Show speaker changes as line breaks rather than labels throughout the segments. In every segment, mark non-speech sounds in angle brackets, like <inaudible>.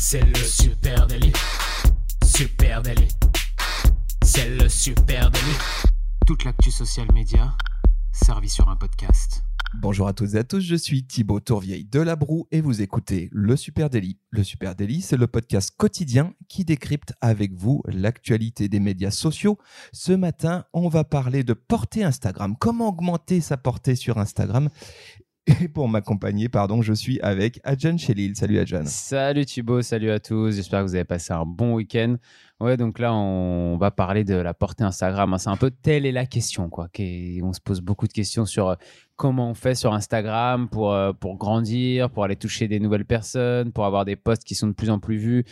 C'est le super délit. Super délit. C'est le super délit. Toute l'actu social média servie sur un podcast.
Bonjour à toutes et à tous, je suis Thibaut Tourvieille de La Broue et vous écoutez Le Super Daily. Le Super Daily, c'est le podcast quotidien qui décrypte avec vous l'actualité des médias sociaux. Ce matin, on va parler de portée Instagram, comment augmenter sa portée sur Instagram. Et pour m'accompagner, pardon, je suis avec Adjan Chelil. Salut Adjan.
Salut Thibaut, salut à tous. J'espère que vous avez passé un bon week-end. Ouais, donc là, on va parler de la portée Instagram. C'est un peu telle est la question, quoi. On se pose beaucoup de questions sur euh, comment on fait sur Instagram pour, euh, pour grandir, pour aller toucher des nouvelles personnes, pour avoir des posts qui sont de plus en plus vus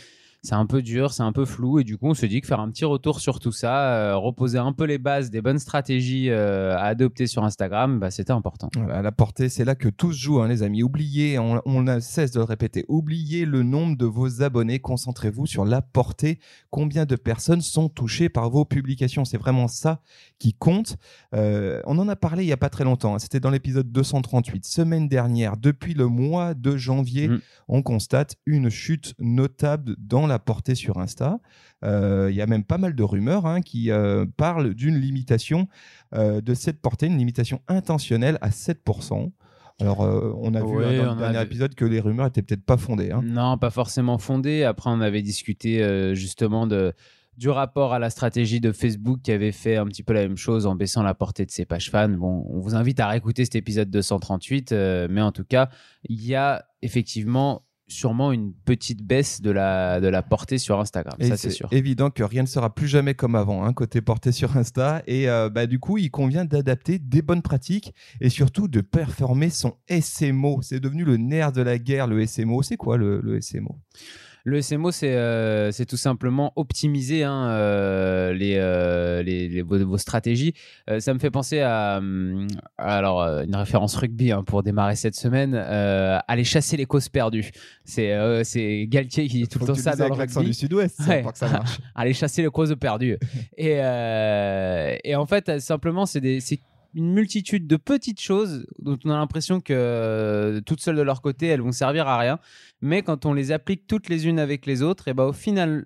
c'est un peu dur, c'est un peu flou. Et du coup, on se dit que faire un petit retour sur tout ça, euh, reposer un peu les bases des bonnes stratégies euh, à adopter sur Instagram, bah, c'était important.
À la portée, c'est là que tout se joue, hein, les amis. Oubliez, on, on cesse de le répéter, oubliez le nombre de vos abonnés. Concentrez-vous sur la portée. Combien de personnes sont touchées par vos publications? C'est vraiment ça qui compte. Euh, on en a parlé il n'y a pas très longtemps. Hein. C'était dans l'épisode 238. Semaine dernière, depuis le mois de janvier, mmh. on constate une chute notable dans la portée sur Insta. Euh, il y a même pas mal de rumeurs hein, qui euh, parlent d'une limitation euh, de cette portée, une limitation intentionnelle à 7%. Alors, on a vu hein, dans le dernier épisode que les rumeurs étaient peut-être pas fondées. Hein.
Non, pas forcément fondées. Après, on avait discuté justement de, du rapport à la stratégie de Facebook qui avait fait un petit peu la même chose en baissant la portée de ses pages fans. Bon, on vous invite à réécouter cet épisode 238, mais en tout cas, il y a effectivement sûrement une petite baisse de la, de la portée sur Instagram. ça, c'est sûr.
évident que rien ne sera plus jamais comme avant, hein, côté portée sur Insta. Et euh, bah, du coup, il convient d'adapter des bonnes pratiques et surtout de performer son SMO. C'est devenu le nerf de la guerre, le SMO. C'est quoi le, le SMO
le SMO, euh, c'est tout simplement optimiser hein, euh, euh, les, vos, stratégies. ça me fait penser à, alors, une référence rugby hein, pour démarrer cette semaine, aller chasser les causes perdues. C'est Galtier qui dit tout le temps ça dans le
l'accent du sud-ouest, que ça marche. <laughs>
aller chasser les causes perdues. <laughs> et, et en fait, simplement, c'est une multitude de petites choses dont on a l'impression que toutes seules de leur côté, elles vont servir à rien. Mais quand on les applique toutes les unes avec les autres, et ben au final,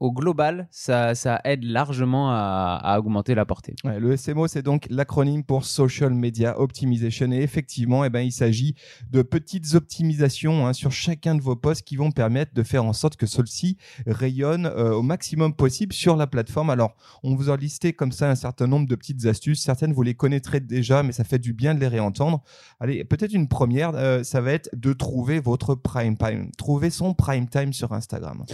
au global, ça, aide largement à, augmenter la portée.
le SMO, c'est donc l'acronyme pour Social Media Optimization. Et effectivement, eh ben, il s'agit de petites optimisations hein, sur chacun de vos posts qui vont permettre de faire en sorte que ceux-ci rayonnent euh, au maximum possible sur la plateforme. Alors, on vous a listé comme ça un certain nombre de petites astuces. Certaines, vous les connaîtrez déjà, mais ça fait du bien de les réentendre. Allez, peut-être une première, euh, ça va être de trouver votre prime time. Trouver son prime time sur Instagram.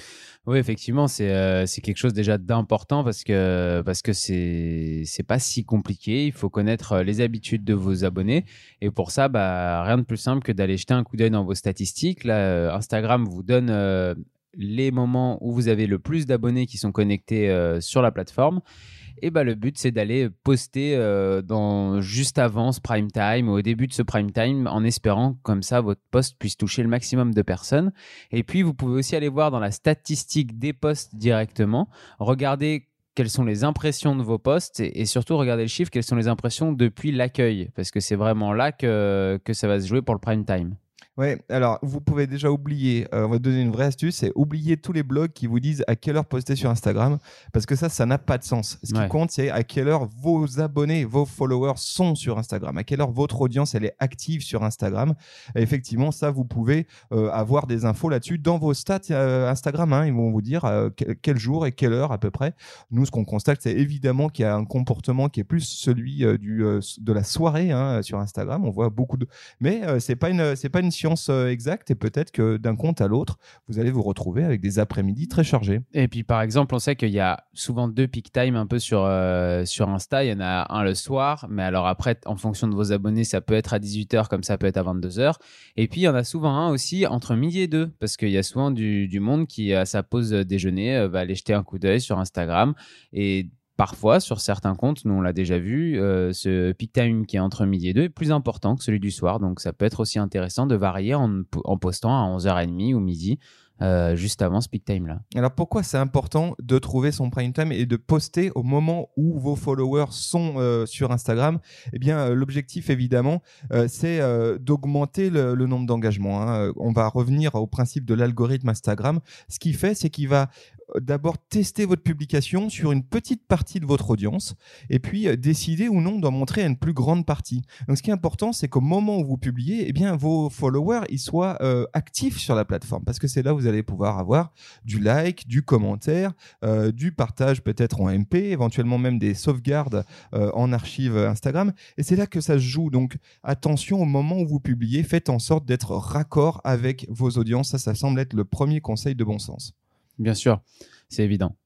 Oui, effectivement, c'est euh, c'est quelque chose déjà d'important parce que parce que c'est c'est pas si compliqué. Il faut connaître euh, les habitudes de vos abonnés et pour ça, bah rien de plus simple que d'aller jeter un coup d'œil dans vos statistiques. Là, euh, Instagram vous donne les moments où vous avez le plus d'abonnés qui sont connectés sur la plateforme et bah, le but, c'est d'aller poster euh, dans, juste avant ce prime time ou au début de ce prime time en espérant comme ça votre post puisse toucher le maximum de personnes. Et puis, vous pouvez aussi aller voir dans la statistique des posts directement, regarder quelles sont les impressions de vos posts et, surtout regarder le chiffre, quelles sont les impressions depuis l'accueil, parce que c'est vraiment là que, que ça va se jouer pour le prime time.
Ouais, alors vous pouvez déjà oublier, euh, on va donner une vraie astuce, c'est oublier tous les blogs qui vous disent à quelle heure poster sur Instagram, parce que ça, ça n'a pas de sens. Ce qui compte, c'est à quelle heure vos abonnés, vos followers sont sur Instagram, à quelle heure votre audience, elle est active sur Instagram. Et effectivement, ça, vous pouvez euh, avoir des infos là-dessus dans vos stats euh, Instagram. Hein, ils vont vous dire quel jour et quelle heure à peu près. Nous, ce qu'on constate, c'est évidemment qu'il y a un comportement qui est plus celui du, de la soirée hein, sur Instagram. On voit beaucoup de... Mais c'est pas une, c'est pas une euh, exacte et peut-être que d'un compte à l'autre, vous allez vous retrouver avec des après-midi très chargés.
Et puis par exemple, on sait qu'il y a souvent deux peak time un peu sur, euh, sur Insta. Il y en a un le soir, mais alors après, en fonction de vos abonnés, ça peut être à 18h comme ça peut être à 22h. Et puis il y en a souvent un aussi entre midi et deux, parce qu'il y a souvent du, du, monde qui, à sa pause déjeuner, euh, va aller jeter un coup d'œil sur Instagram. Et Parfois, sur certains comptes, nous on l'a déjà vu, euh, ce peak time qui est entre midi et 2 est plus important que celui du soir. Donc ça peut être aussi intéressant de varier en, postant à 11h30 ou midi euh, juste avant ce peak time là.
Alors pourquoi c'est important de trouver son prime time et de poster au moment où vos followers sont euh, sur Instagram? Eh bien, l'objectif évidemment, c'est d'augmenter le, le, nombre d'engagements. Hein. On va revenir au principe de l'algorithme Instagram. Ce qu'il fait, c'est qu'il va d'abord tester votre publication sur une petite partie de votre audience et puis euh, décider ou non d'en montrer à une plus grande partie. Donc ce qui est important, c'est qu'au moment où vous publiez, eh bien vos followers ils soient euh, actifs sur la plateforme parce que c'est là où vous allez pouvoir avoir du like, du commentaire, euh, du partage peut-être en MP, éventuellement même des sauvegardes en archive Instagram et c'est là que ça se joue. Donc attention au moment où vous publiez, faites en sorte d'être raccord avec vos audiences. Ça, ça semble être le premier conseil de bon sens.
Bien sûr, c'est évident.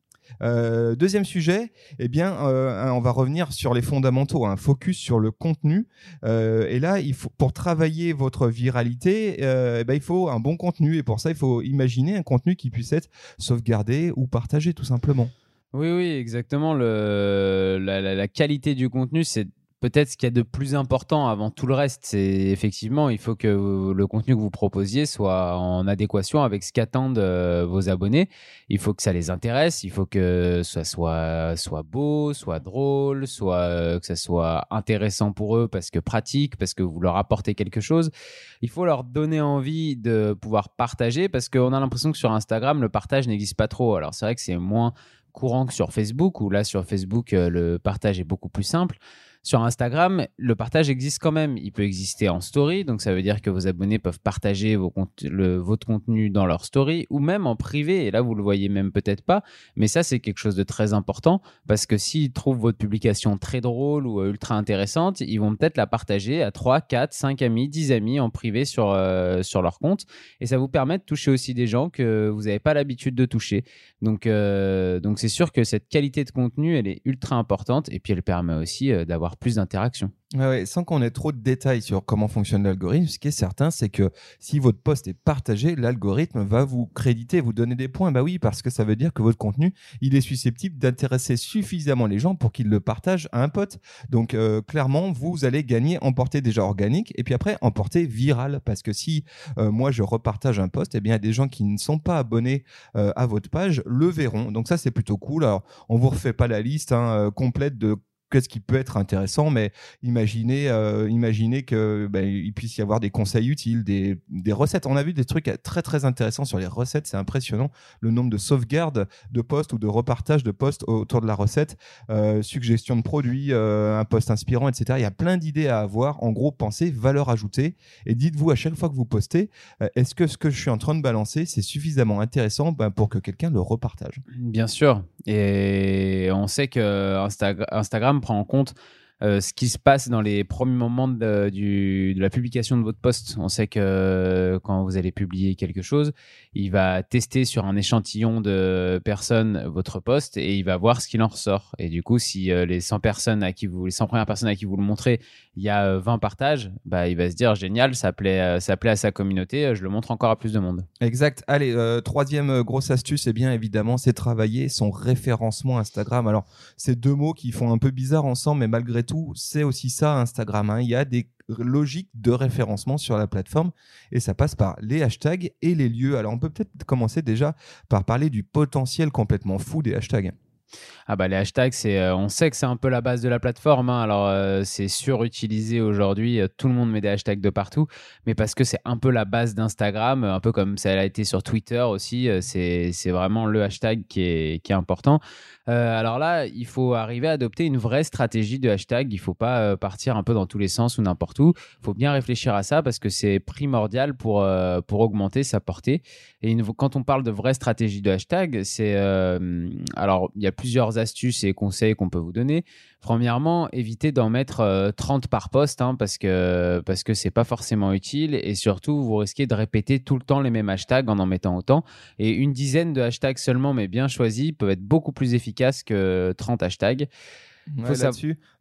Euh, deuxième sujet, eh bien, euh, on va revenir sur les fondamentaux, un focus sur le contenu. Euh, et là, il faut, pour travailler votre viralité, eh ben, il faut un bon contenu. Et pour ça, il faut imaginer un contenu qui puisse être sauvegardé ou partagé, tout simplement.
Oui, oui, exactement. Le, la, qualité du contenu, c'est peut-être ce qu'il y a de plus important avant tout le reste, c'est effectivement, il faut que le contenu que vous proposiez soit en adéquation avec ce qu'attendent euh, vos abonnés. Il faut que ça les intéresse, il faut que ça soit, soit beau, soit drôle, soit euh, que ça soit intéressant pour eux parce que pratique, parce que vous leur apportez quelque chose. Il faut leur donner envie de pouvoir partager parce qu'on a l'impression que sur Instagram, le partage n'existe pas trop. Alors c'est vrai que c'est moins courant que sur Facebook, où là sur Facebook, euh, le partage est beaucoup plus simple. Sur Instagram, le partage existe quand même. Il peut exister en story, donc ça veut dire que vos abonnés peuvent partager votre contenu dans leur story ou même en privé. Et là, vous le voyez même peut-être pas, mais ça, c'est quelque chose de très important parce que s'ils trouvent votre publication très drôle ou euh, ultra intéressante, ils vont peut-être la partager à 3, 4, 5 amis, 10 amis en privé sur, euh, sur leur compte. Et ça vous permet de toucher aussi des gens que vous n'avez pas l'habitude de toucher. Donc, euh, donc c'est sûr que cette qualité de contenu, elle est ultra importante et puis elle permet aussi d'avoir plus d'interaction.
sans qu'on ait trop de détails sur comment fonctionne l'algorithme, ce qui est certain, c'est que si votre post est partagé, l'algorithme va vous créditer, vous donner des points. Bah oui, parce que ça veut dire que votre contenu, il est susceptible d'intéresser suffisamment les gens pour qu'ils le partagent à un pote. Donc euh, clairement, vous allez gagner en portée déjà organique et puis après en portée virale. Parce que si euh, moi je repartage un post, eh bien des gens qui ne sont pas abonnés euh, à votre page le verront. Donc ça c'est plutôt cool. Alors on vous refait pas la liste hein, complète de qu'est-ce qui peut être intéressant, mais imaginez, euh, imaginez que ben, puisse y avoir des conseils utiles, des, recettes. On a vu des trucs très très intéressants sur les recettes, c'est impressionnant le nombre de sauvegardes de postes ou de repartages de postes autour de la recette, euh, suggestion de produits, euh, un post inspirant, etc. Il y a plein d'idées à avoir. En gros, pensez valeur ajoutée et dites-vous à chaque fois que vous postez, euh, est-ce que ce que je suis en train de balancer, c'est suffisamment intéressant ben, pour que quelqu'un le repartage?
Bien sûr. Et on sait que Instagram prend en compte euh, ce qui se passe dans les premiers moments de, la publication de votre poste. On sait que euh, quand vous allez publier quelque chose, il va tester sur un échantillon de personnes votre poste et il va voir ce qu'il en ressort. Et du coup, si euh, les 100 personnes à qui vous, les 100 premières personnes à qui vous le montrez, il y a 20 partages, bah, il va se dire génial, ça plaît, ça plaît à sa communauté, je le montre encore à plus de monde.
Exact. Allez, troisième grosse astuce, et bien évidemment, c'est travailler son référencement Instagram. Alors, c'est deux mots qui font un peu bizarre ensemble, mais malgré c'est aussi ça Instagram. Hein. Il y a des logiques de référencement sur la plateforme et ça passe par les hashtags et les lieux. Alors on peut peut-être commencer déjà par parler du potentiel complètement fou des hashtags.
Ah bah les hashtags, c'est, euh, on sait que c'est un peu la base de la plateforme. Hein. alors euh, c'est surutilisé aujourd'hui. Euh, tout le monde met des hashtags de partout, mais parce que c'est un peu la base d'Instagram, un peu comme ça a été sur Twitter aussi. c'est, vraiment le hashtag qui est, qui est important. alors là, il faut arriver à adopter une vraie stratégie de hashtag. Il faut pas partir un peu dans tous les sens ou n'importe où. Il faut bien réfléchir à ça parce que c'est primordial pour, pour augmenter sa portée. Et quand on parle de vraie stratégie de hashtag, c'est alors il y a plusieurs astuces et conseils qu'on peut vous donner. Premièrement, évitez d'en mettre 30 euh, par poste hein, parce que parce que c'est pas forcément utile et surtout vous risquez de répéter tout le temps les mêmes hashtags en en mettant autant. Et une dizaine de hashtags seulement, mais bien choisis, peuvent être beaucoup plus efficaces que 30 hashtags.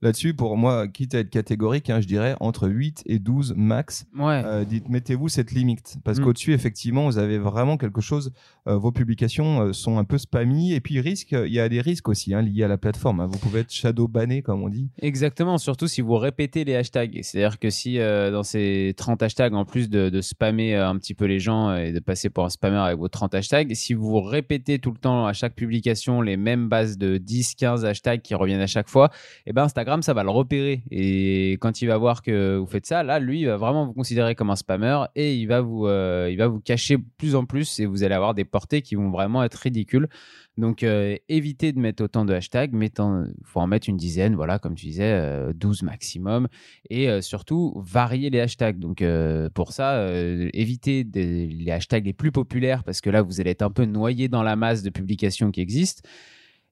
Là-dessus, pour moi, quitte à être catégorique, hein, je dirais entre 8 et 12 max.
Ouais.
Euh, dites, mettez-vous cette limite. Parce mm. qu'au-dessus, effectivement, vous avez vraiment quelque chose. Euh, vos publications euh, sont un peu spammy. Et puis, il y a des risques aussi hein, liés à la plateforme. Hein. Vous pouvez être shadow banné, comme on dit.
Exactement. Surtout si vous répétez les hashtags. C'est-à-dire que si dans ces 30 hashtags, en plus de, de spammer un petit peu les gens et de passer pour un spammer avec vos 30 hashtags, si vous répétez tout le temps à chaque publication les mêmes bases de 10, 15 hashtags qui reviennent à chaque fois, et eh ben Instagram, ça va le repérer. Et quand il va voir que vous faites ça, là, lui, il va vraiment vous considérer comme un spammer et il va vous, euh, il va vous cacher plus en plus et vous allez avoir des portées qui vont vraiment être ridicules. Donc, euh, évitez de mettre autant de hashtags. Il faut en mettre une dizaine, voilà, comme tu disais, 12 euh, maximum. Et surtout, varier les hashtags. Donc, pour ça, évitez les hashtags les plus populaires parce que là, vous allez être un peu noyé dans la masse de publications qui existent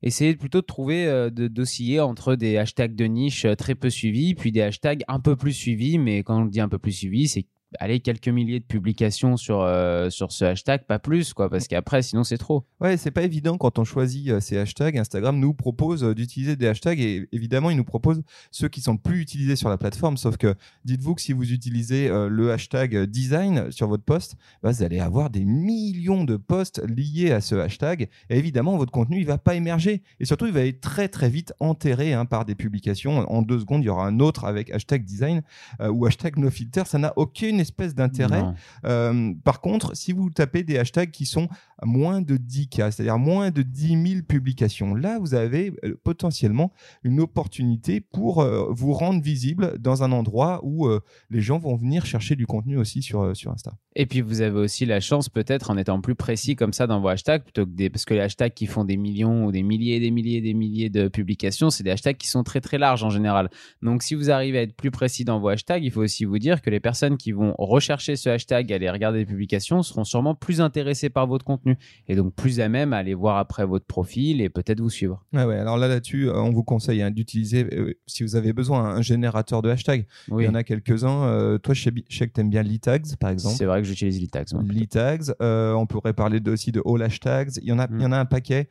essayez plutôt de trouver, euh, d'osciller entre des hashtags de niche euh, très peu suivis, puis des hashtags un peu plus suivis, mais quand on dit un peu plus suivis, c'est allez, quelques milliers de publications sur, euh, sur ce hashtag, pas plus, quoi, parce qu'après, sinon, c'est trop.
Ouais, c'est pas évident quand on choisit euh, ces hashtags. Instagram nous propose euh, d'utiliser des hashtags et évidemment, il nous propose ceux qui sont plus utilisés sur la plateforme. Sauf que dites-vous que si vous utilisez le hashtag design sur votre post, bah, vous allez avoir des millions de posts liés à ce hashtag. Et évidemment, votre contenu, il va pas émerger. Et surtout, il va être très, très vite enterré hein, par des publications. En deux secondes, il y aura un autre avec hashtag design ou hashtag no filter. Ça n'a aucune espèce d'intérêt. Euh, par contre, si vous tapez des hashtags qui sont moins de 10K, c'est-à-dire moins de 10 000 publications, là, vous avez euh, potentiellement une opportunité pour euh, vous rendre visible dans un endroit où les gens vont venir chercher du contenu aussi sur, sur Insta.
Et puis, vous avez aussi la chance, peut-être, en étant plus précis comme ça dans vos hashtags, plutôt que des, parce que les hashtags qui font des millions ou des milliers et des milliers et des milliers de publications, c'est des hashtags qui sont très très larges en général. Donc, si vous arrivez à être plus précis dans vos hashtags, il faut aussi vous dire que les personnes qui vont rechercher ce hashtag, aller regarder les publications, seront sûrement plus intéressés par votre contenu et donc plus à même à aller voir après votre profil et peut-être vous suivre.
Ouais. Alors là, là-dessus, euh, on vous conseille hein, d'utiliser, euh, si vous avez besoin, un générateur de hashtags. Il y en a quelques-uns. Euh, toi, je sais, que tu aimes bien l'e-tags, par exemple.
C'est vrai que j'utilise l'e-tags.
L'e-tags. on pourrait parler aussi de all hashtags. Il y en a, il y en a un paquet.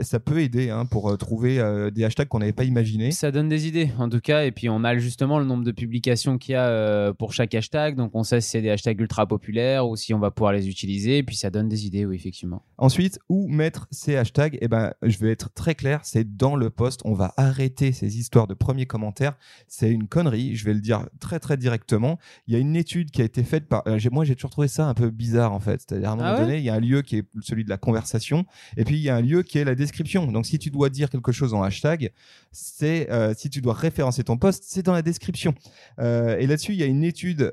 Ça peut aider hein, pour trouver des hashtags qu'on n'avait pas imaginés.
Ça donne des idées, en tout cas. Et puis, on a justement le nombre de publications qu'il y a pour chaque hashtag. Donc, on sait si c'est des hashtags ultra populaires ou si on va pouvoir les utiliser. Et puis ça donne des idées, oui, effectivement.
Ensuite, où mettre ces hashtags? Eh ben, je vais être très clair, c'est dans le post. On va arrêter ces histoires de premiers commentaires. C'est une connerie, je vais le dire très très directement. Il y a une étude qui a été faite par. Euh, moi, j'ai toujours trouvé ça un peu bizarre en fait. C'est-à-dire à un moment ah donné, il y a un lieu qui est celui de la conversation, et puis il y a un lieu qui est la description. Donc, si tu dois dire quelque chose en hashtag, c'est euh, si tu dois référencer ton post, c'est dans la description. Euh, et là-dessus, il y a une étude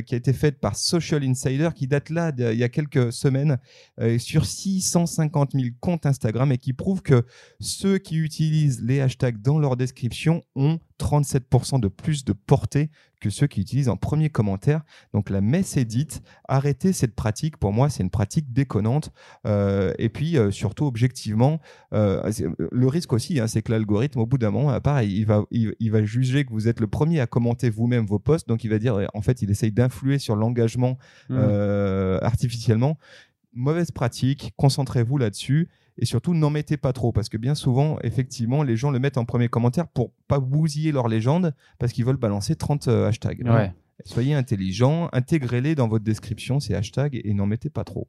qui a été faite par Social Insider qui date là il y a quelques semaines euh, sur 650 000 comptes Instagram et qui prouve que ceux qui utilisent les hashtags dans leur description ont 37% de plus de portée que ceux qui utilisent en premier commentaire. Donc la messe est dite. Arrêtez cette pratique. Pour moi, c'est une pratique déconnante. Euh, et puis euh, surtout objectivement, le risque aussi, hein, c'est que l'algorithme, au bout d'un moment, pareil, il va, il, va juger que vous êtes le premier à commenter vous-même vos posts. Donc il va dire, en fait, il essaye d'influer sur l'engagement mmh. artificiellement. Mauvaise pratique. Concentrez-vous là-dessus et surtout n'en mettez pas trop parce que bien souvent effectivement les gens le mettent en premier commentaire pour pas bousiller leur légende parce qu'ils veulent balancer 30 euh, hashtags. Soyez intelligent, intégrez-les dans votre description ces hashtags et n'en mettez pas trop.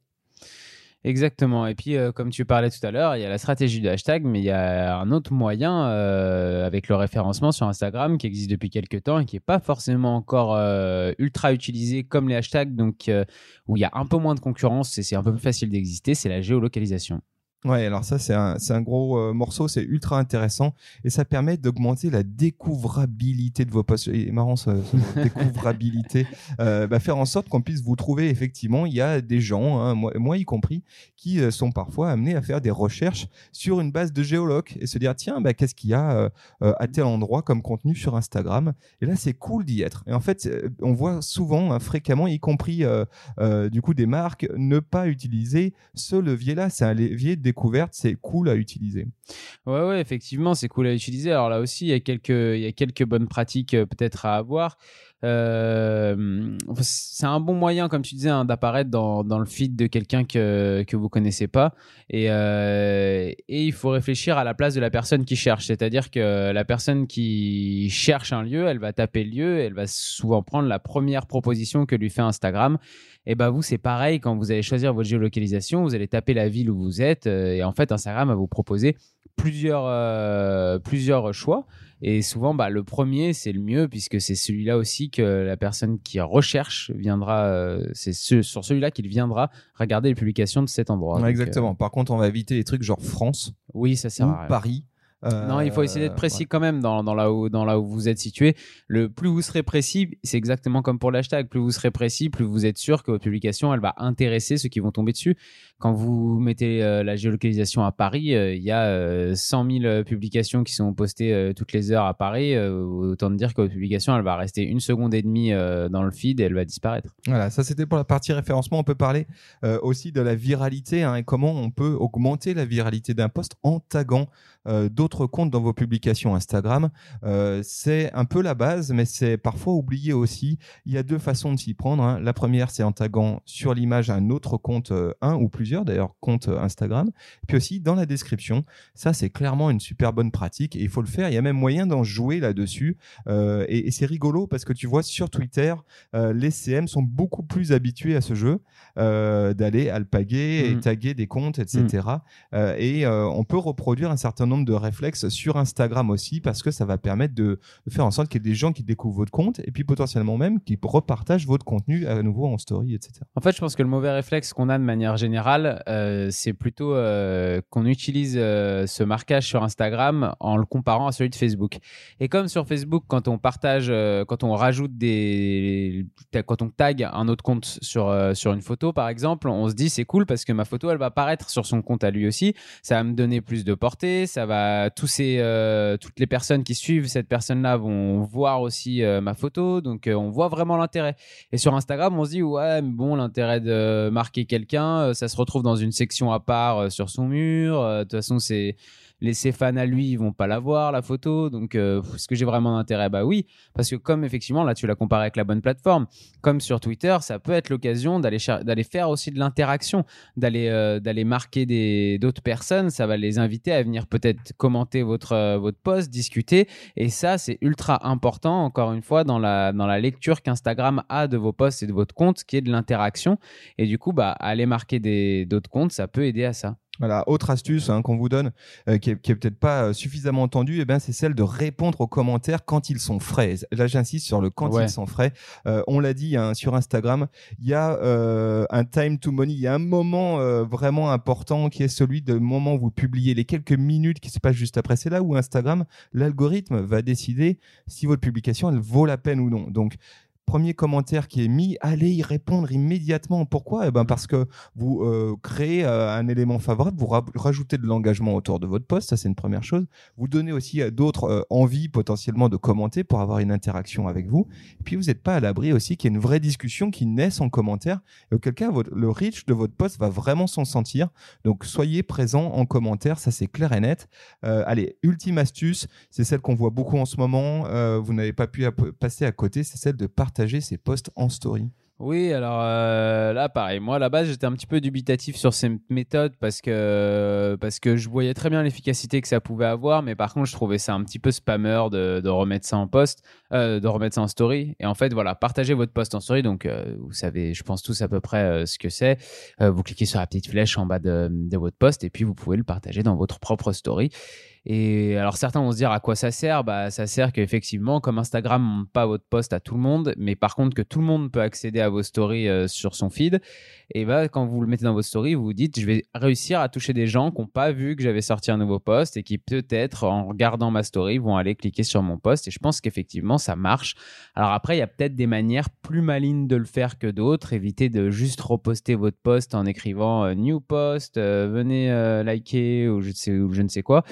Exactement. Et puis, euh, comme tu parlais tout à l'heure, il y a la stratégie de hashtag, mais il y a un autre moyen euh, avec le référencement sur Instagram qui existe depuis quelques temps et qui n'est pas forcément encore ultra utilisé comme les hashtags, donc où il y a un peu moins de concurrence et c'est un peu plus facile d'exister, c'est la géolocalisation.
Ouais, alors ça c'est un, un, gros euh, morceau, c'est ultra intéressant et ça permet d'augmenter la découvrabilité de vos posts. Et marrant ce, <laughs> découvrabilité, euh, bah, faire en sorte qu'on puisse vous trouver. Effectivement, il y a des gens, hein, moi, moi, y compris, qui euh, sont parfois amenés à faire des recherches sur une base de géologue et se dire tiens, bah, qu'est-ce qu'il y a à tel endroit comme contenu sur Instagram? Et là, c'est cool d'y être. Et en fait, on voit souvent, hein, fréquemment, y compris du coup des marques, ne pas utiliser ce levier-là. C'est un levier de c'est cool à utiliser.
Ouais, ouais, effectivement, c'est cool à utiliser. Alors là aussi, il y a quelques, il y a quelques bonnes pratiques euh, peut-être à avoir. Euh, c'est un bon moyen, comme tu disais, hein, d'apparaître dans, le feed de quelqu'un que, que vous connaissez pas. Et, euh, et il faut réfléchir à la place de la personne qui cherche. C'est-à-dire que la personne qui cherche un lieu, elle va taper le lieu, elle va souvent prendre la première proposition que lui fait Instagram. Et ben vous, c'est pareil quand vous allez choisir votre géolocalisation, vous allez taper la ville où vous êtes. Euh, et en fait, Instagram va vous proposer plusieurs, plusieurs choix. Et souvent, bah, le premier, c'est le mieux, puisque c'est celui-là aussi que la personne qui recherche viendra, euh, c'est sur celui-là qu'il viendra regarder les publications de cet endroit.
exactement. Par contre, on va éviter les trucs genre France.
Oui, ça sert à
Paris.
Non, il faut essayer d'être précis quand même dans, dans, là où, dans là où vous êtes situé. Le plus vous serez précis, c'est exactement comme pour l'hashtag. Plus vous serez précis, plus vous êtes sûr que votre publication, elle va intéresser ceux qui vont tomber dessus quand vous mettez euh, la géolocalisation à Paris, euh, il y a 100 euh, 000 publications qui sont postées toutes les heures à Paris. autant dire que votre publication, elle va rester une seconde et demie dans le feed et elle va disparaître.
Voilà, ça c'était pour la partie référencement. On peut parler aussi de la viralité hein, et comment on peut augmenter la viralité d'un post en taguant d'autres comptes dans vos publications Instagram. c'est un peu la base, mais c'est parfois oublié aussi. Il y a deux façons de s'y prendre. Hein. La première, c'est en taguant sur l'image un autre compte, un ou plusieurs d'ailleurs compte euh, Instagram. Puis aussi dans la description, ça c'est clairement une super bonne pratique et il faut le faire. Il y a même moyen d'en jouer là-dessus euh, et, c'est rigolo parce que tu vois sur Twitter, euh, les CM sont beaucoup plus habitués à ce jeu d'aller alpaguer et mm. taguer des comptes, etc. et mm. on peut reproduire un certain nombre de réflexes sur Instagram aussi parce que ça va permettre de, faire en sorte qu'il y ait des gens qui découvrent votre compte et puis potentiellement même qui repartagent votre contenu à nouveau en story, etc.
En fait, je pense que le mauvais réflexe qu'on a de manière générale euh, c'est plutôt euh, qu'on utilise euh, ce marquage sur Instagram en le comparant à celui de Facebook. Et comme sur Facebook, quand on partage, quand on rajoute des, quand on tag un autre compte sur sur une photo, par exemple, on se dit c'est cool parce que ma photo, elle va apparaître sur son compte à lui aussi. Ça va me donner plus de portée. Ça va ces, toutes les personnes qui suivent cette personne-là vont voir aussi ma photo. Donc on voit vraiment l'intérêt. Et sur Instagram, on se dit ouais, mais bon, l'intérêt de marquer quelqu'un, ça se retrouve trouve dans une section à part euh, sur son mur. Euh, de toute façon, c'est les ses à lui, ils vont pas la voir la photo. Donc, euh, est-ce que j'ai vraiment d'intérêt? Bah oui, parce que comme effectivement là, tu l'as comparé avec la bonne plateforme, comme sur Twitter, ça peut être l'occasion d'aller faire aussi de l'interaction, d'aller d'aller marquer des d'autres personnes. Ça va les inviter à venir peut-être commenter votre votre post, discuter. Et ça, c'est ultra important. Encore une fois, dans la dans la lecture qu'Instagram a de vos posts et de votre compte, qui est de l'interaction. Et du coup, bah aller marquer des d'autres comptes, ça peut aider à ça.
Voilà, autre astuce hein, qu'on vous donne, euh, qui est, peut-être pas euh, suffisamment entendue, eh ben, c'est celle de répondre aux commentaires quand ils sont frais. Là, j'insiste sur le quand ils sont frais. Euh, on l'a dit hein, sur Instagram, il y a un time to money, il y a un moment vraiment important qui est celui de moment où vous publiez les quelques minutes qui se passent juste après. C'est là où Instagram, l'algorithme va décider si votre publication elle vaut la peine ou non. Donc premier commentaire qui est mis, allez y répondre immédiatement. Pourquoi? Eh ben Parce que vous euh, créez euh, un élément favorable, vous rajoutez de l'engagement autour de votre poste, ça c'est une première chose. Vous donnez aussi à d'autres euh, envie potentiellement de commenter pour avoir une interaction avec vous. Et puis vous n'êtes pas à l'abri aussi qu'il y ait une vraie discussion qui naisse en commentaire. Auquel cas, le reach de votre poste va vraiment s'en sentir. Donc soyez présent en commentaire, ça c'est clair et net. allez, ultime astuce, c'est celle qu'on voit beaucoup en ce moment. vous n'avez pas pu passer à côté, c'est celle de partager ses posts en story
oui, alors euh, là, pareil. Moi, à la base, j'étais un petit peu dubitatif sur ces méthodes parce que, parce que je voyais très bien l'efficacité que ça pouvait avoir, mais par contre, je trouvais ça un petit peu spammer de, de remettre ça en post, euh, de remettre ça en story. Et en fait, voilà, partagez votre post en story. Donc, euh, vous savez, je pense tous à peu près ce que c'est. vous cliquez sur la petite flèche en bas de, de votre post et puis vous pouvez le partager dans votre propre story. Et alors certains vont se dire à quoi ça sert? Bah ça sert qu'effectivement, comme Instagram montre pas votre post à tout le monde, mais par contre que tout le monde peut accéder à vos stories euh, sur son feed. Et bah quand vous le mettez dans vos stories, vous vous dites je vais réussir à toucher des gens qui n'ont pas vu que j'avais sorti un nouveau post et qui peut-être en regardant ma story vont aller cliquer sur mon post. Et je pense qu'effectivement ça marche. Alors après il y a peut-être des manières plus malines de le faire que d'autres. Évitez de juste reposter votre post en écrivant euh, new post, euh, venez liker ou je ne sais quoi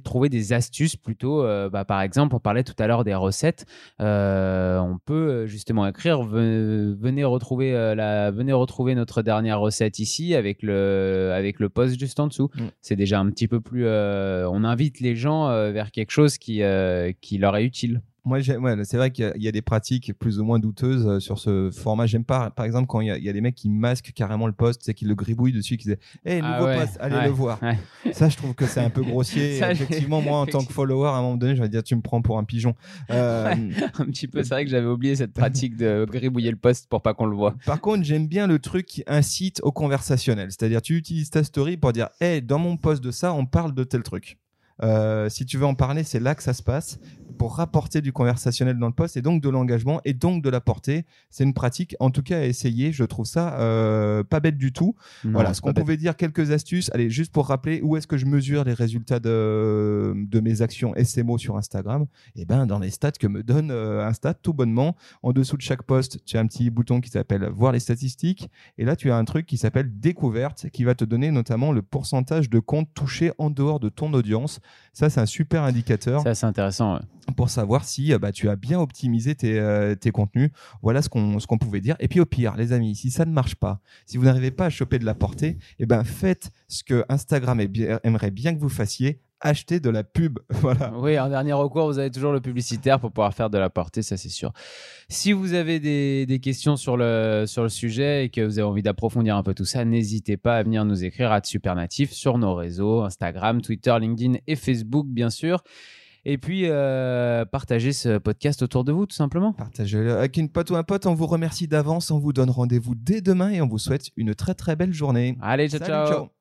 de trouver des astuces plutôt. Euh, bah, par exemple, on parlait tout à l'heure des recettes. Euh, on peut euh, justement écrire venez retrouver la venez retrouver notre dernière recette ici avec le avec le post juste en dessous. Mm. C'est déjà un petit peu plus. on invite les gens vers quelque chose qui qui leur est utile.
Moi, c'est vrai qu'il y, a des pratiques plus ou moins douteuses euh, sur ce format. J'aime pas, par exemple, quand il y, a des mecs qui masquent carrément le post, c'est qu'ils le gribouillent dessus, qui disent Hé, ah nouveau post, allez le voir. <laughs> Ça, je trouve que c'est un peu grossier. <laughs> effectivement, moi, en tant que follower, à un moment donné, je vais dire Tu me prends pour un pigeon. <laughs>
Euh, un petit peu, c'est vrai que j'avais oublié cette pratique de gribouiller le post pour pas qu'on le voit.
Par contre, j'aime bien le truc qui incite au conversationnel. C'est-à-dire, tu utilises ta story pour dire Hé, dans mon post de ça, on parle de tel truc. Euh, si tu veux en parler, c'est là que ça se passe pour rapporter du conversationnel dans le poste et donc de l'engagement et donc de la portée. C'est une pratique, en tout cas, à essayer. Je trouve ça euh, pas bête du tout. voilà, ce qu'on pouvait dire, quelques astuces. Allez, juste pour rappeler, où est-ce que je mesure les résultats de, de mes actions SMO sur Instagram? Eh ben, dans les stats que me donne euh, Insta, tout bonnement. En dessous de chaque poste, tu as un petit bouton qui s'appelle Voir les statistiques. Et là, tu as un truc qui s'appelle Découverte, qui va te donner notamment le pourcentage de comptes touchés en dehors de ton audience. Ça, c'est un super indicateur.
C'est intéressant
pour savoir si euh, bah, tu as bien optimisé tes, euh, contenus. Voilà ce qu'on pouvait dire. Et puis au pire, les amis, si ça ne marche pas, si vous n'arrivez pas à choper de la portée, eh ben, faites ce que Instagram aimerait bien que vous fassiez, acheter de la pub. <laughs> Voilà.
Oui, en dernier recours, vous avez toujours le publicitaire pour pouvoir faire de la portée, ça c'est sûr. Si vous avez des, questions sur le, sur le sujet et que vous avez envie d'approfondir un peu tout ça, n'hésitez pas à venir nous écrire à Supernatif sur nos réseaux, Instagram, Twitter, LinkedIn et Facebook, bien sûr. Et puis, euh, partagez ce podcast autour de vous, tout simplement.
Partagez-le avec une pote ou un pote. On vous remercie d'avance. On vous donne rendez-vous dès demain et on vous souhaite une très très belle journée.
Allez, ciao, ciao.